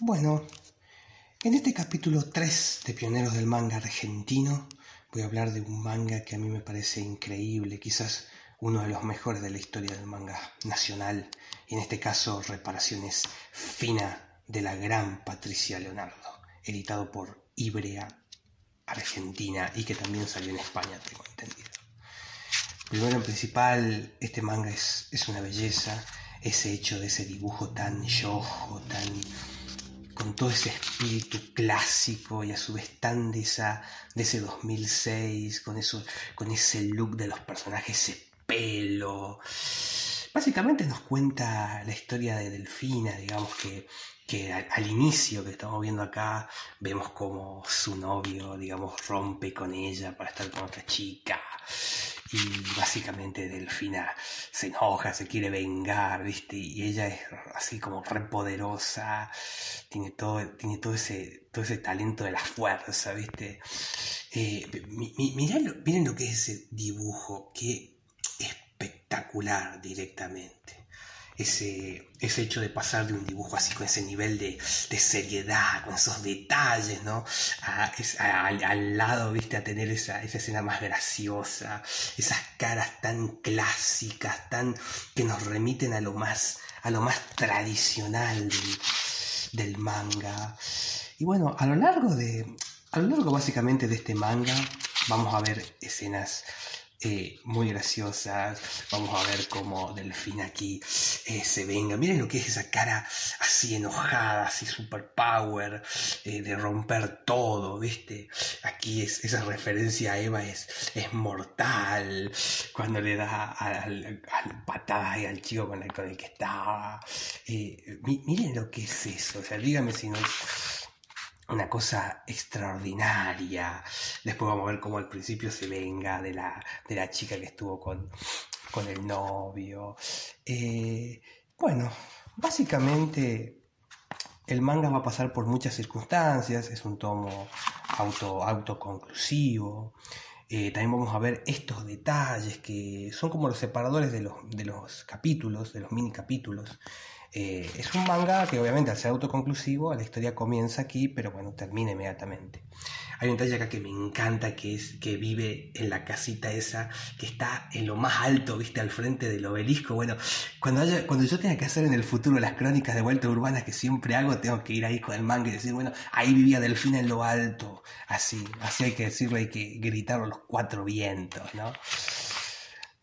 Bueno, en este capítulo 3 de Pioneros del Manga Argentino voy a hablar de un manga que a mí me parece increíble, quizás uno de los mejores de la historia del manga nacional, y en este caso Reparaciones Fina de la gran Patricia Leonardo, editado por Ibrea Argentina y que también salió en España, tengo entendido. Primero en principal, este manga es, es una belleza, ese hecho de ese dibujo tan yojo, tan con todo ese espíritu clásico y a su vez tan de, esa, de ese 2006, con, eso, con ese look de los personajes, ese pelo. Básicamente nos cuenta la historia de Delfina, digamos que, que al, inicio que estamos viendo acá vemos como su novio, digamos, rompe con ella para estar con otra chica y básicamente Delfina se enoja, se quiere vengar, ¿viste? Y ella es así como repoderosa, tiene todo, tiene todo ese, todo ese talento de la fuerza, ¿viste? Eh, miren lo que es ese dibujo, qué espectacular directamente ese, ese hecho de pasar de un dibujo así con ese nivel de, seriedad, con esos detalles, ¿no? al, lado, viste, a tener esa, esa escena más graciosa, esas caras tan clásicas, tan que nos remiten a lo más, a lo más tradicional del, del manga. Y bueno, a lo largo de, a lo largo básicamente de este manga, vamos a ver escenas eh, muy graciosas. Vamos a ver cómo Delfín aquí eh, se venga. Miren lo que es esa cara así enojada, así super power, eh, de romper todo, ¿viste? Aquí es, esa referencia a Eva es, es mortal. Cuando le da al, patada y al chico con el, con el que estaba. miren lo que es eso. O sea, dígame si no es una cosa extraordinaria. Después vamos a ver cómo al principio se venga de la, de la chica que estuvo con, con el novio. Eh, bueno, básicamente el manga va a pasar por muchas circunstancias, es un tomo auto, autoconclusivo. Eh, también vamos a ver estos detalles que son como los separadores de los, de los capítulos, de los mini capítulos. Eh, es un manga que obviamente al ser autoconclusivo la historia comienza aquí, pero bueno, termina inmediatamente. Hay un detalle acá que me encanta, que es que vive en la casita esa, que está en lo más alto, viste, al frente del obelisco. Bueno, cuando, cuando yo tenga que hacer en el futuro las crónicas de vuelta urbana que siempre hago, tengo que ir ahí con el manga y decir, bueno, ahí vivía Delfina en lo alto. Así, así hay que decirlo, hay que gritarlo los cuatro vientos, ¿no?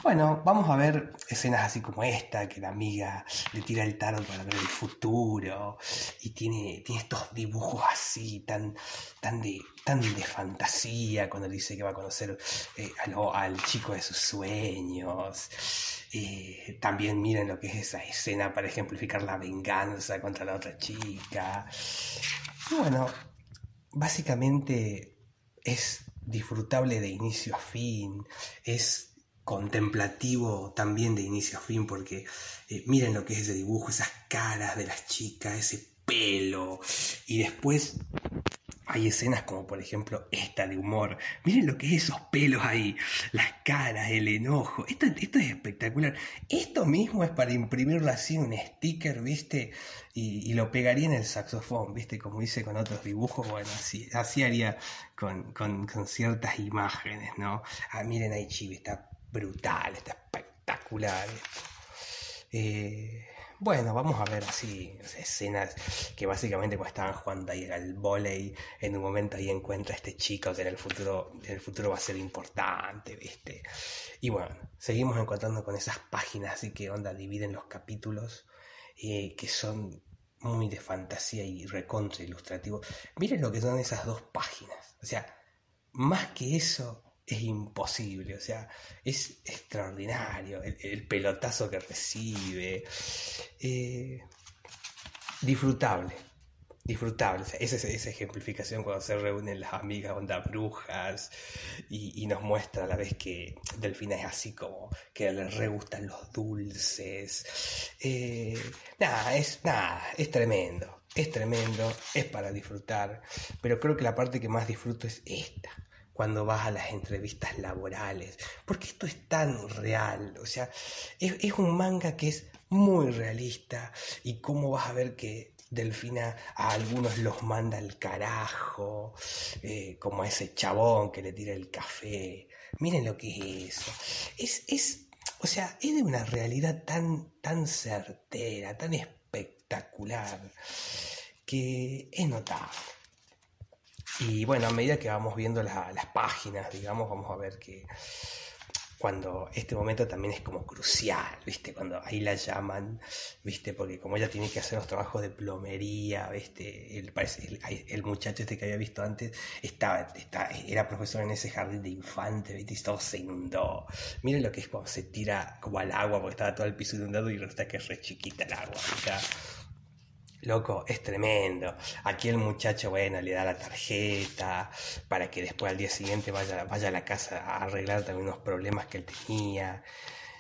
Bueno, vamos a ver escenas así como esta, que la amiga le tira el tarot para ver el futuro y tiene, tiene estos dibujos así tan, tan, de, tan de fantasía cuando dice que va a conocer eh, al, chico de sus sueños. Eh, también miren lo que es esa escena para ejemplificar la venganza contra la otra chica. Bueno, básicamente es disfrutable de inicio a fin, es contemplativo también de inicio a fin, porque eh, miren lo que es ese dibujo, esas caras de las chicas, ese pelo, y después hay escenas como por ejemplo esta de humor. Miren lo que es esos pelos ahí, las caras, el enojo. Esto, esto es espectacular. Esto mismo es para imprimirlo así, un sticker, ¿viste? Y, lo pegaría en el saxofón, ¿viste? Como hice con otros dibujos. Bueno, así, así haría con, con, ciertas imágenes, ¿no? Ah, miren ahí, Chibi, está brutal, está espectacular. Eh, bueno, vamos a ver así escenas que básicamente cuando estaban jugando ahí al volei, en un momento ahí encuentra a este chico que en el futuro, en el futuro va a ser importante, ¿viste? Y bueno, seguimos encontrando con esas páginas así que onda dividen los capítulos eh, que son muy de fantasía y recontra ilustrativo. Miren lo que son esas dos páginas. O sea, más que eso, es imposible, o sea, es extraordinario el, pelotazo que recibe. Eh, disfrutable, disfrutable. esa, esa ejemplificación cuando se reúnen las amigas onda brujas y, nos muestra a la vez que Delfina es así como que le re gustan los dulces. Eh, nada, es, nada, es tremendo, es tremendo, es para disfrutar, pero creo que la parte que más disfruto es esta cuando vas a las entrevistas laborales, porque esto es tan real, o sea, es, un manga que es muy realista y cómo vas a ver que Delfina a algunos los manda al carajo, eh, como a ese chabón que le tira el café. Miren lo que es eso. Es, es, o sea, es de una realidad tan, tan certera, tan espectacular, que es notable. Y bueno, a medida que vamos viendo las páginas, digamos, vamos a ver que cuando este momento también es como crucial, ¿viste? Cuando ahí la llaman, ¿viste? Porque como ella tiene que hacer los trabajos de plomería, ¿viste? El, el, muchacho este que había visto antes estaba, era profesor en ese jardín de infantes, ¿viste? Y todo se inundó. Miren lo que es cuando se tira como al agua porque estaba todo el piso inundado y resulta que es re chiquita el agua, Loco, es tremendo. Aquí el muchacho, bueno, le da la tarjeta para que después al día siguiente vaya, vaya a la casa a arreglar también unos problemas que él tenía.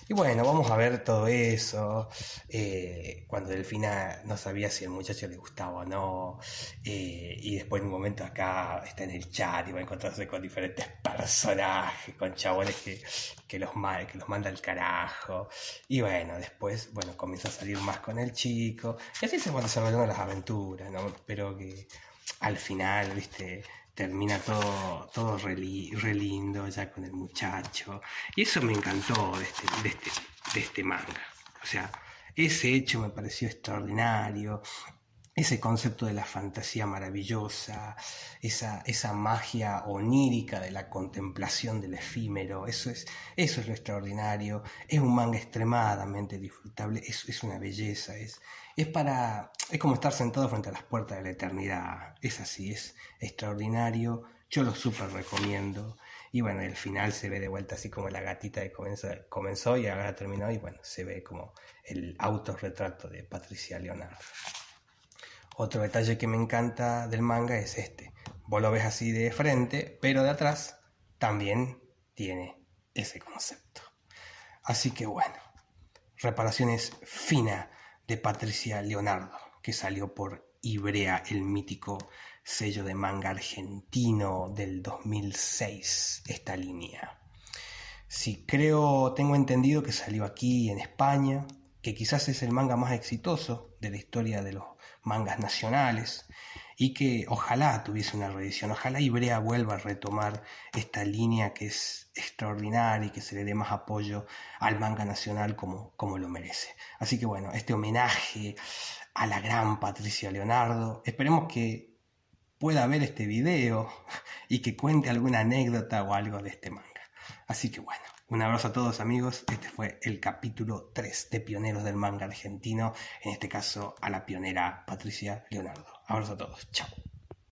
Y bueno, vamos a ver todo eso. Eh, cuando Delfina no sabía si el muchacho le gustaba o no. Eh, y después en un momento acá está en el chat y va a encontrarse con diferentes personajes, con chabones que, que, los, que los manda al carajo. Y bueno, después, bueno, comienza a salir más con el chico. Y así se van desarrollando las aventuras, ¿no? Espero que al final, viste, termina todo, todo re, lindo ya con el muchacho. Y eso me encantó de este, de este, de este manga. O sea, ese hecho me pareció extraordinario. Ese concepto de la fantasía maravillosa, esa, esa magia onírica de la contemplación del efímero, eso es, eso es lo extraordinario. Es un manga extremadamente disfrutable, es, es una belleza, es, es para. es como estar sentado frente a las puertas de la eternidad. Es así, es extraordinario. Yo lo súper recomiendo. Y bueno, el final se ve de vuelta así como la gatita que comenzó, comenzó y ahora terminó. Y bueno, se ve como el autorretrato de Patricia Leonardo. Otro detalle que me encanta del manga es este. Vos lo ves así de frente, pero de atrás también tiene ese concepto. Así que bueno, reparaciones finas de Patricia Leonardo, que salió por Ibrea, el mítico sello de manga argentino del 2006, esta línea. Sí, creo, tengo entendido que salió aquí en España, que quizás es el manga más exitoso de la historia de los mangas nacionales y que ojalá tuviese una reedición, ojalá Ibrea vuelva a retomar esta línea que es extraordinaria y que se le dé más apoyo al manga nacional como, como lo merece. Así que bueno, este homenaje a la gran Patricia Leonardo, esperemos que pueda ver este video y que cuente alguna anécdota o algo de este manga. Así que bueno, un abrazo a todos amigos, este fue el capítulo 3 de Pioneros del Manga Argentino, en este caso a la pionera Patricia Leonardo. Abrazo a todos. Chao.